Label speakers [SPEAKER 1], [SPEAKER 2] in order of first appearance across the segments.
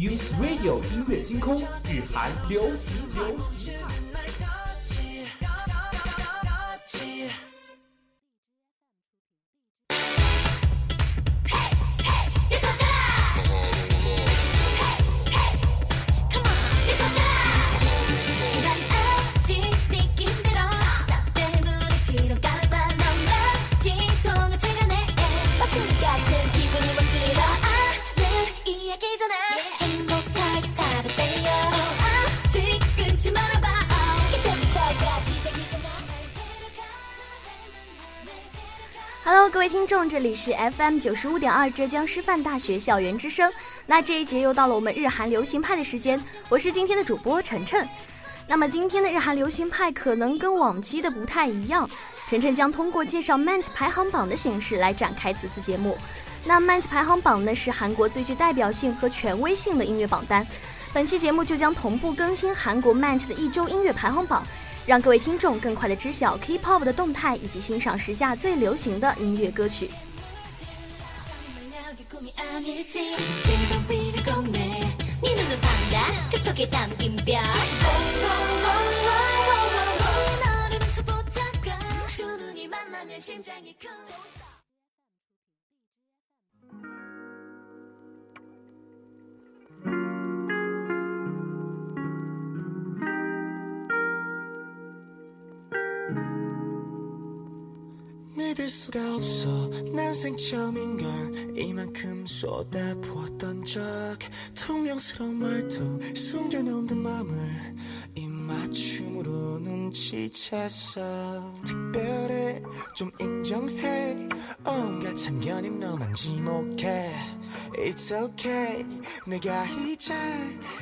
[SPEAKER 1] Use Radio 音乐星空，日韩流行流行。
[SPEAKER 2] Hello，各位听众，这里是 FM 九十五点二浙江师范大学校园之声。那这一节又到了我们日韩流行派的时间，我是今天的主播晨晨。那么今天的日韩流行派可能跟往期的不太一样，晨晨将通过介绍 MANT 排行榜的形式来展开此次节目。那 MANT 排行榜呢是韩国最具代表性和权威性的音乐榜单，本期节目就将同步更新韩国 MANT 的一周音乐排行榜。让各位听众更快的知晓 K-pop 的动态，以及欣赏时下最流行的音乐歌曲。
[SPEAKER 3] 믿을 수가 없어 난 생처음인걸 이만큼 쏟아부었던 적 퉁명스러운 말투 숨겨놓은 듯 마음을 입맞춤으로 눈치챘어. 특별해 좀 인정해. 온갖 참견임 너만 지목해. It's okay. 내가 이제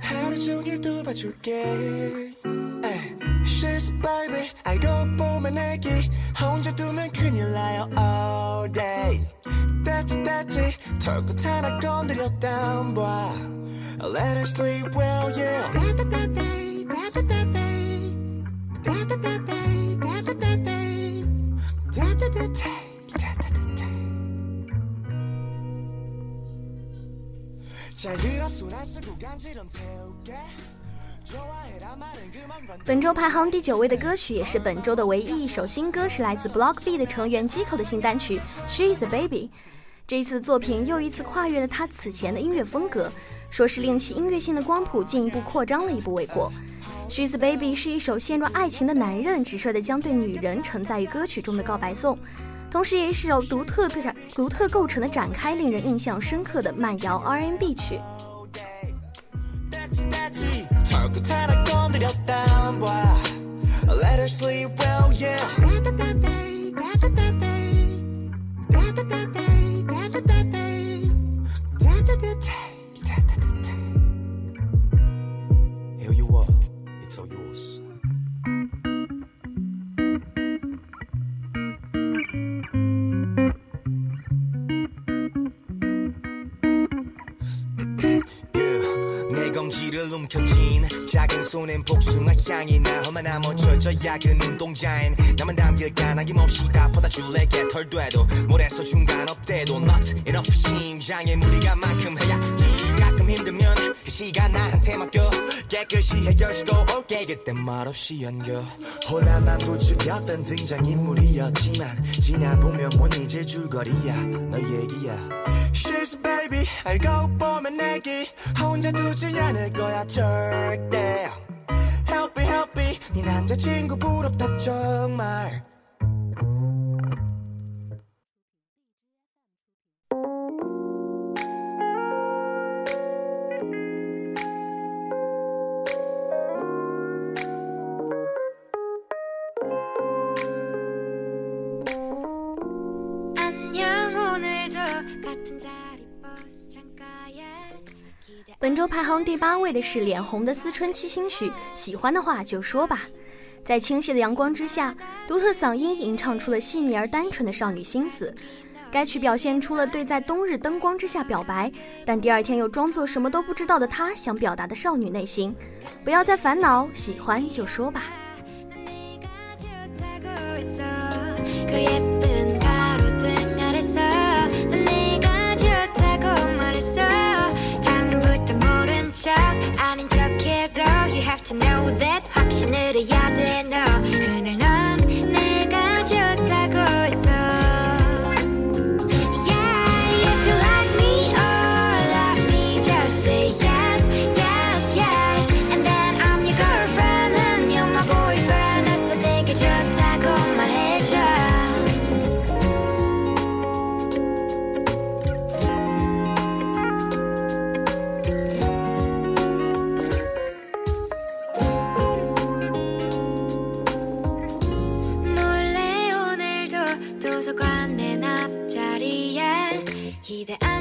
[SPEAKER 3] 하루 종일 도봐줄게 She's a baby 알고 보면 애기 혼자 두면 큰일 나요 all day 됐지 됐지 털끝 하나 건드렸다 봐 Let her sleep well yeah Da da da day da da da day Da da da day da da da day Da da da day da da da day 잘 들어 술안 쓰고 간지럼 태울게
[SPEAKER 2] 本周排行第九位的歌曲，也是本周的唯一一首新歌，是来自 Block B 的成员 Jiko 的新单曲《She's a Baby》。这一次作品又一次跨越了他此前的音乐风格，说是令其音乐性的光谱进一步扩张了一步未过。《She's a Baby》是一首陷入爱情的男人直率的将对女人承载于歌曲中的告白颂，同时也是首独特的展、独特构成的展开，令人印象深刻的慢摇 R&B 曲。
[SPEAKER 3] 털끝 하나 건드렸다 봐 Let her sleep well yeah Da da da day da da 손엔 복숭아 향이 나 험한 나머져져 야근 운동자인 나만 담길까 남김없이 다 퍼다 줄래 개털돼도. 몰에서 중간 없대도 Not enough 심장에 무리가 만큼 해야지 가끔 힘들면 그 시간 나한테 맡겨. 깨끗이 해결시고 올게 그때 말 없이 연겨. 혼란만 부추겼던 등장인물이었지만 지나보면 못 잊을 줄거리야. 너 얘기야. She's a baby 알고 보면 애기. 혼자 두지 않을 거야 절대. Help me help me. 네 남자친구 부럽다 정말
[SPEAKER 2] 本周排行第八位的是脸红的思春期新曲喜欢的话就说吧。
[SPEAKER 4] 在清晰的阳光之下独特嗓音吟唱出了细腻而单纯的少女心思。该曲表现出了对在冬日灯光之下表白但第二天又装作什么都不知道的她想表达的少女内心。不要再烦恼喜欢就说吧。
[SPEAKER 5] 기대
[SPEAKER 4] 안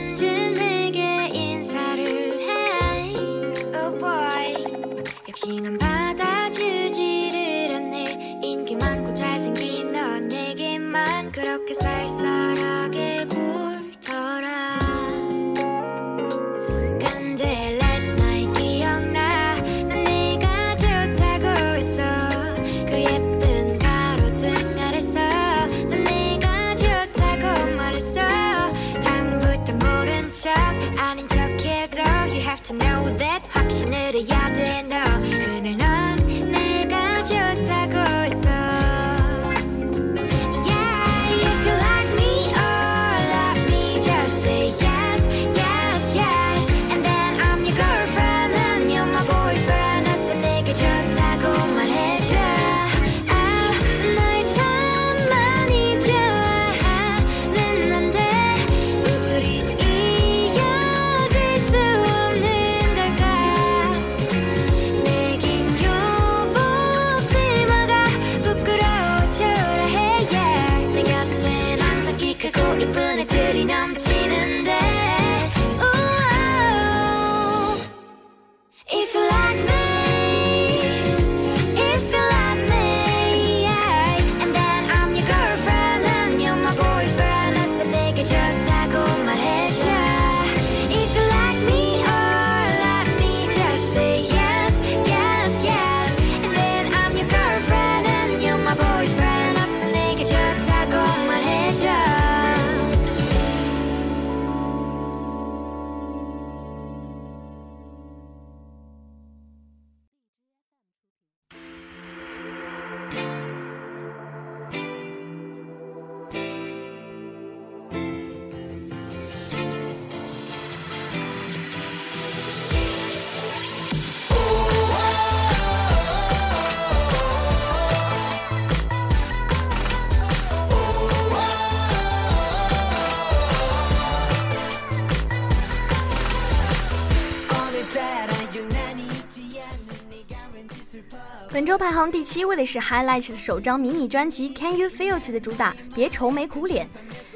[SPEAKER 4] 周排行第七位的是 highlight 的首张迷你专辑 can you feel to 的主打别愁眉苦脸。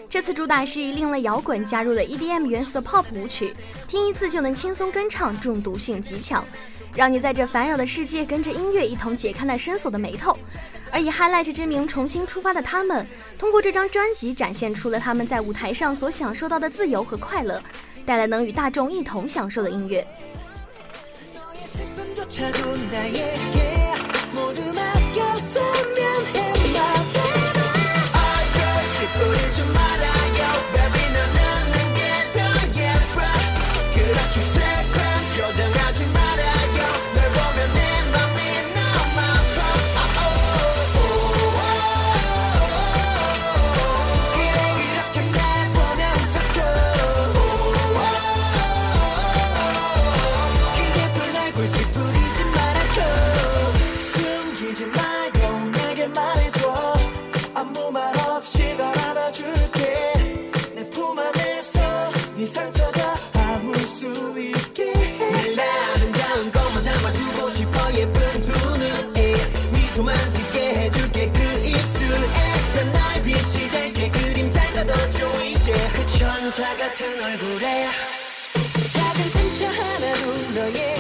[SPEAKER 4] 这次主打是以另类摇滚加入了 edm 元素的 pop 舞曲听一次就能轻松跟唱中毒性极强让你在这烦扰的世界跟着音乐一同解开那深锁的眉头。而以 highlight 之名重新出发的他们通过这张专辑展现出了他们在舞台上所享受到的自由和快乐带来能与大众一同享受的音乐。
[SPEAKER 6] 같은 얼굴에 작은 상처 하나로 너의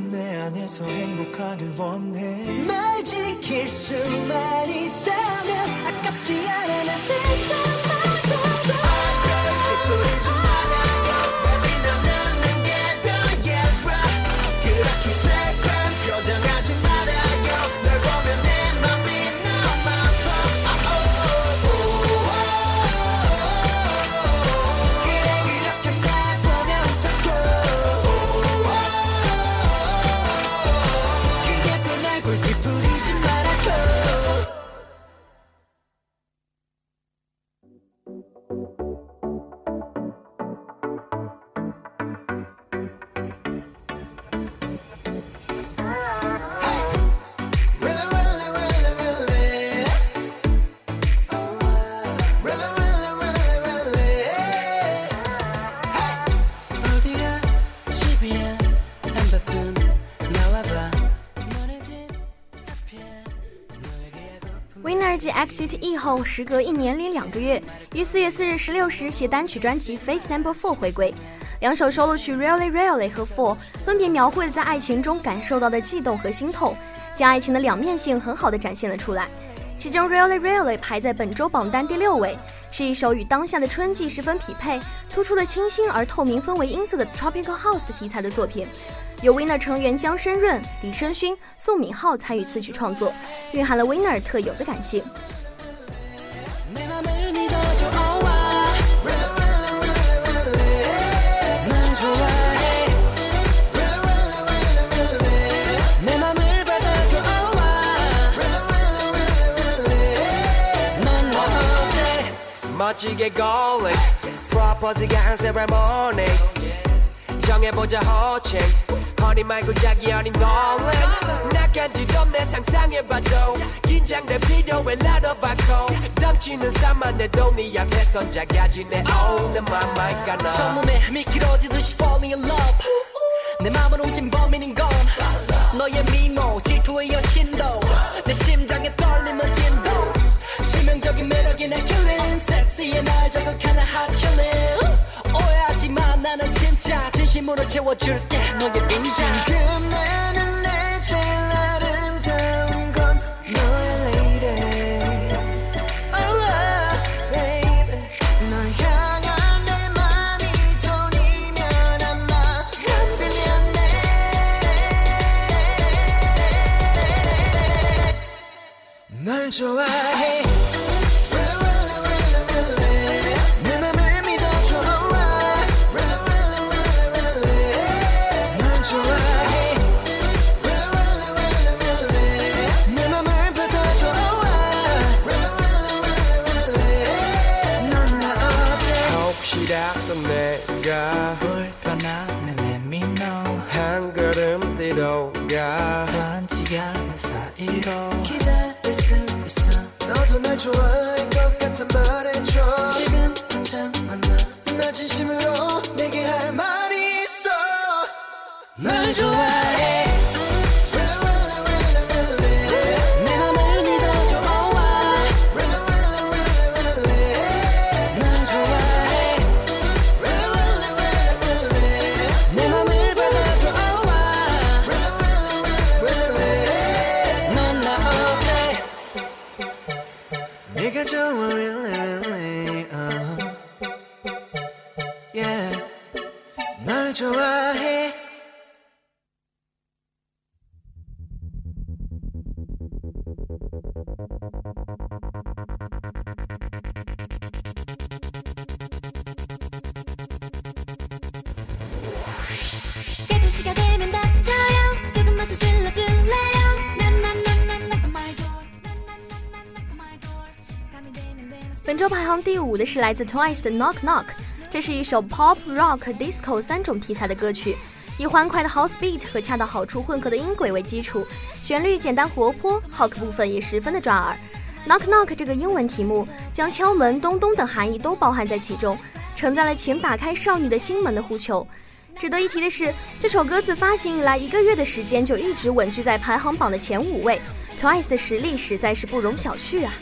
[SPEAKER 6] 내 안에서 행복하길 원해. 날 지킬 수만
[SPEAKER 2] Exit E 后，时隔一年零两个月，于四月四日十六时携单曲专辑《Face Number Four》回归。两首收录曲《Really Really》和《Four》分别描绘了在爱情中感受到的悸动和心痛，将爱情的两面性很好的展现了出来。其中《Really Really》排在本周榜单第六位，是一首与当下的春季十分匹配，突出了清新而透明氛围音色的 Tropical House 题材的作品。由 Winner 成员江申润、李胜勋、宋敏浩参与词曲创作，蕴含了 Winner 特有的感性。
[SPEAKER 7] 내 맘을 믿어줘 oh, 아. 날 좋아해 내 맘을 받아줘 oh, 아. 넌나 어때
[SPEAKER 6] 멋지게 going 프로포즈가 한 세레모니 정해보자 호칭 허니 말고 자기 어린 darling 낙한지럼 내 상상해봐도. 긴장돼 필요해 나눠봐고 덤치는 산만해도 네 앞에선 작아지네. Oh 내 맘만 가나.
[SPEAKER 7] 첫눈에 미끄러지듯이 falling in love. 내 맘을 훔친 범인인 건 너의 미모 질투의 여신도. 내 심장에 떨림은 진도. 치명적인 매력이 날 killing. 섹시해 날 자극하는 hot chillin 진심으로 채워줄게 너의 인장
[SPEAKER 6] 지금 나는 내 제일 아름다운 건 너의 lady oh, baby. 널 향한 내 맘이 돈이면 아마 난 빌렸네. 널 좋아 기다릴 수 있어. 너도 날 좋아
[SPEAKER 2] 本周排行第五的是来自 Twice 的 Knock Knock，这是一首 pop、rock、disco 三种题材的歌曲，以欢快的 house beat 和恰到好处混合的音轨为基础，旋律简单活泼，hook 部分也十分的抓耳。Knock Knock 这个英文题目将敲门、咚咚等含义都包含在其中，承载了请打开少女的心门的呼求。值得一提的是，这首歌自发行以来一个月的时间就一直稳居在排行榜的前五位，Twice 的实力实在是不容小觑啊！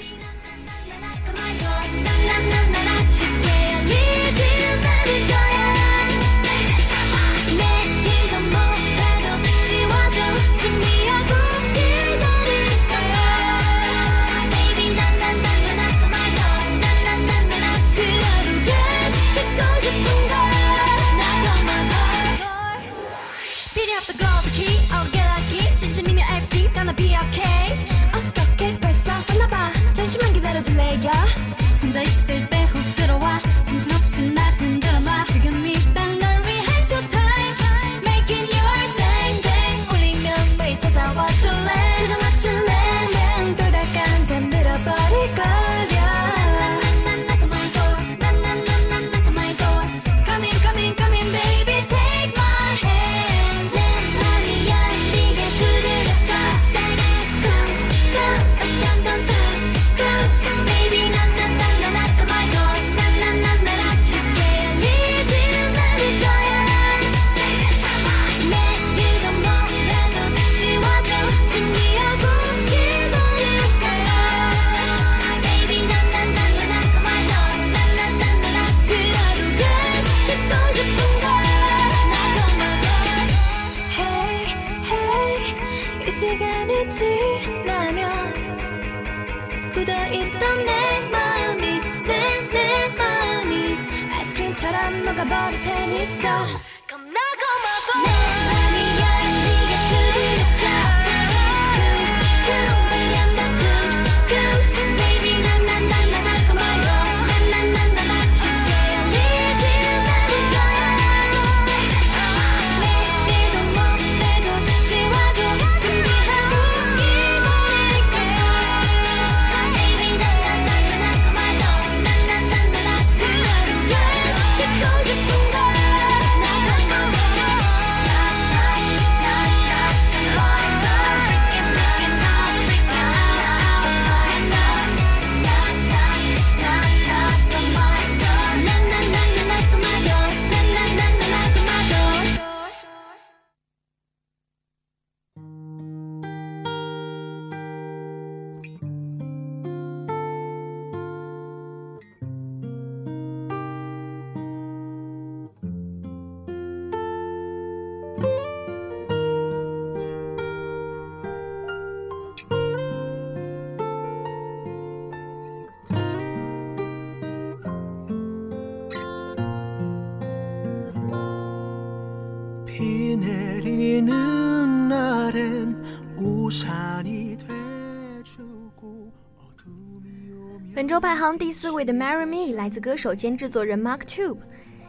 [SPEAKER 2] 本周排行第四位的《Marry Me》来自歌手兼制作人 Mark Tube。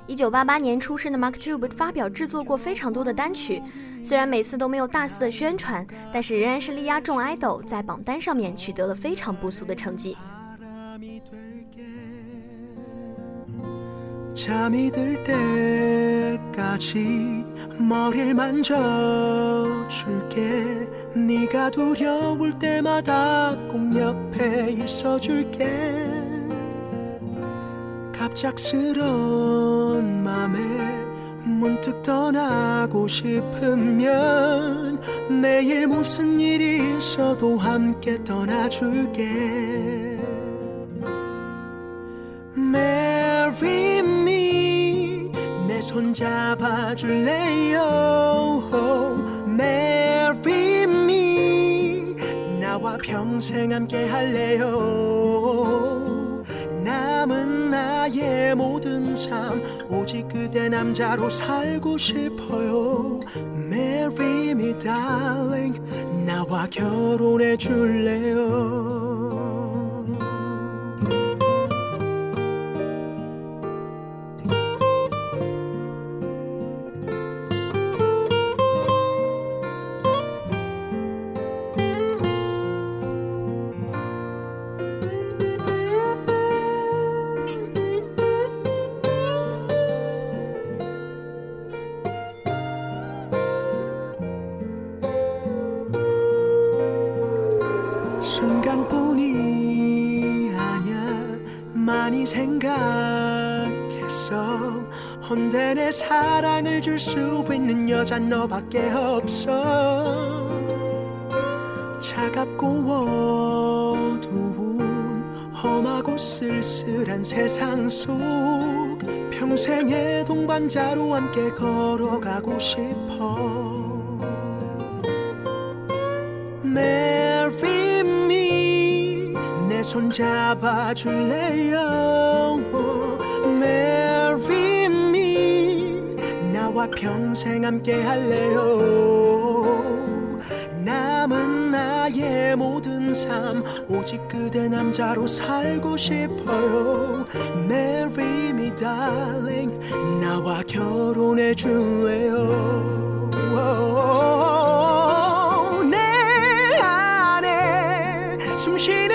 [SPEAKER 2] 一九八八年出生的 Mark Tube 发表制作过非常多的单曲，虽然每次都没有大肆的宣传，但是仍然是力压众 idol，在榜单上面取得了非常不俗的成绩。
[SPEAKER 8] 바람이 될게 잠이 들 때까지 머리를 만져줄게 네가 두려울 때마다 꼭 옆에 있어줄게. 갑작스러운 맘에 문득 떠나고 싶으면 내일 무슨 일이 있어도 함께 떠나줄게. Marry me 내 손 잡아줄래요 평생 함께 할래요. 남은 나의 모든 삶 오직 그대 남자로 살고 싶어요. Marry me darling. 나와 결혼해 줄래요 헌데 내 사랑을 줄 수 있는 여잔 너밖에 없어. 차갑고 어두운 험하고 쓸쓸한 세상 속 평생의 동반자로 함께 걸어가고 싶어. Marry me 내 손 잡아줄래요 평생 함께 할래요. 남은 나의 모든 삶 오직 그대 남자로 살고 싶어요. Marry me darling. 나와 결혼해 줄래요? 내 안에 숨쉬는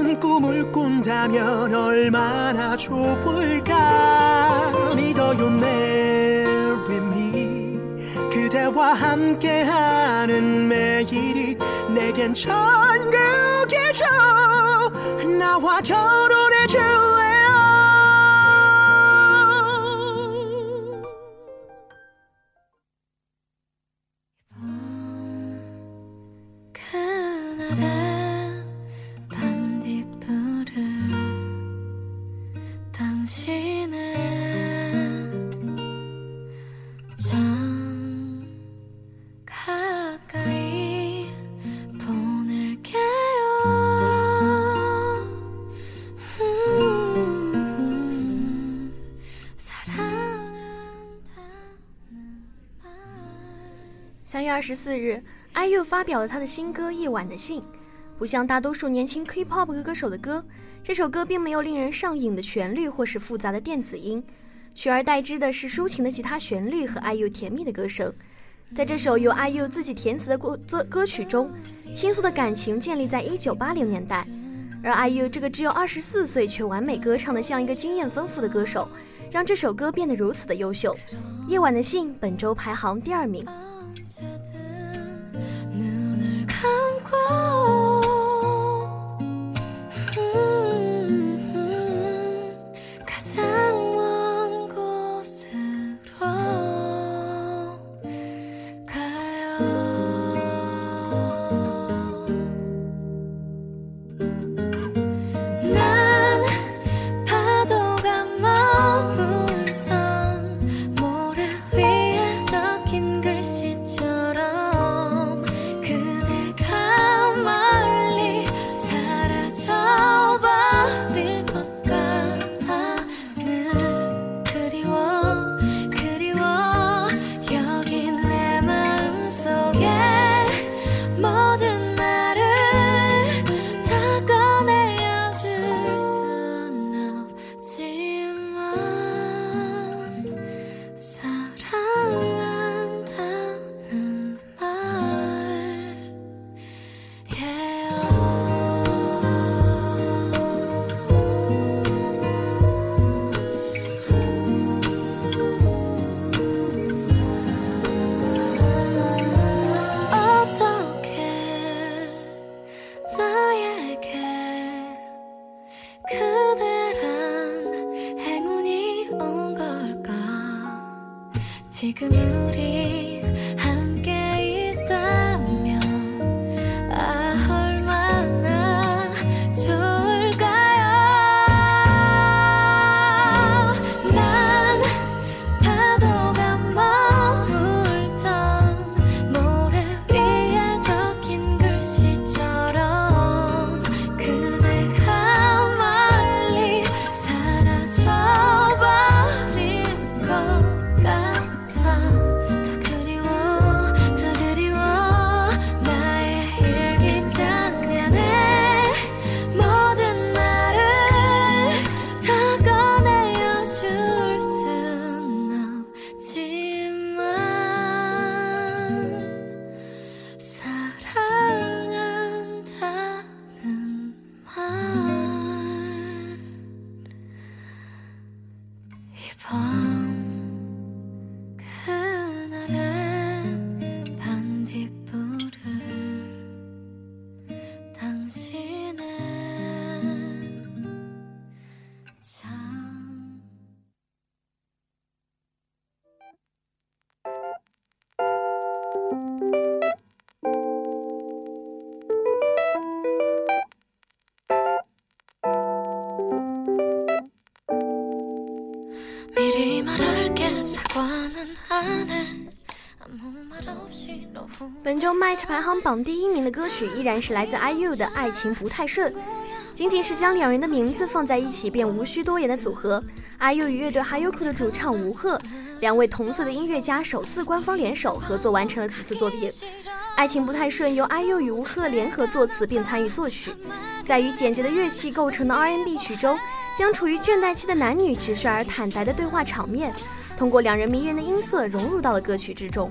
[SPEAKER 8] 같은 꿈을 꾼다면 얼마나 좋을까? 믿어요 Marry me 그대와 함께하는 매일이 내겐 천국이죠. 나와 결혼해 줄래요.
[SPEAKER 9] 그날의 二十四日，IU 发表了他的新歌《夜晚的信》。不像大多数年轻 K-pop 歌手的歌，这首歌并没有令人上瘾的旋律或是复杂的电子音，取而代之的是抒情的吉他旋律和 IU 甜蜜的歌声。在这首由 IU 自己填词的歌歌曲中，倾诉的感情建立在一九八零年代，而 IU 这个只有二十四岁却完美歌唱的像一个经验丰富的歌手，让这首歌变得如此的优秀。夜晚的信本周排行第二名。upon H 排行榜第一名的歌曲依然是来自 IU 的《爱情不太顺》，仅仅是将两人的名字放在一起便无需多言的组合。IU 与乐队 Hayuku 的主唱吴赫，两位同岁的音乐家首次官方联手合作完成了此次作品。《爱情不太顺》由 IU 与吴赫联合作词并参与作曲，在与简洁的乐器构成的 R&B 曲中，将处于倦怠期的男女直率而坦白的对话场面，通过两人迷人的音色融入到了歌曲之中。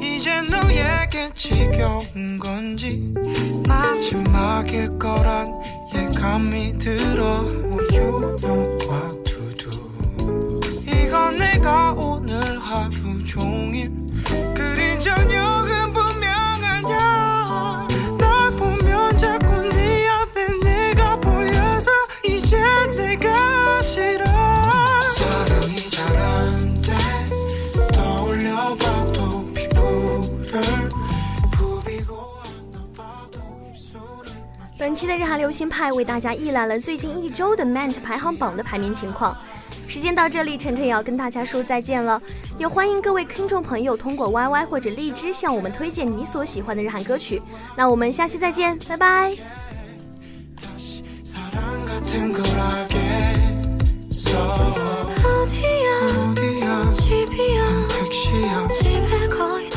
[SPEAKER 10] 이제
[SPEAKER 11] 너에게 지겨운 건지 마지막일 거란 예감이 들어
[SPEAKER 2] 期的日韩流行派为大家一览了最近一周的 MENT 排行榜的排名情况。时间到这里，晨晨也要跟大家说再见了，也欢迎各位听众朋友通过 YY 或者荔枝向我们推荐你所喜欢的日韩歌曲。那我们下期再见，拜拜。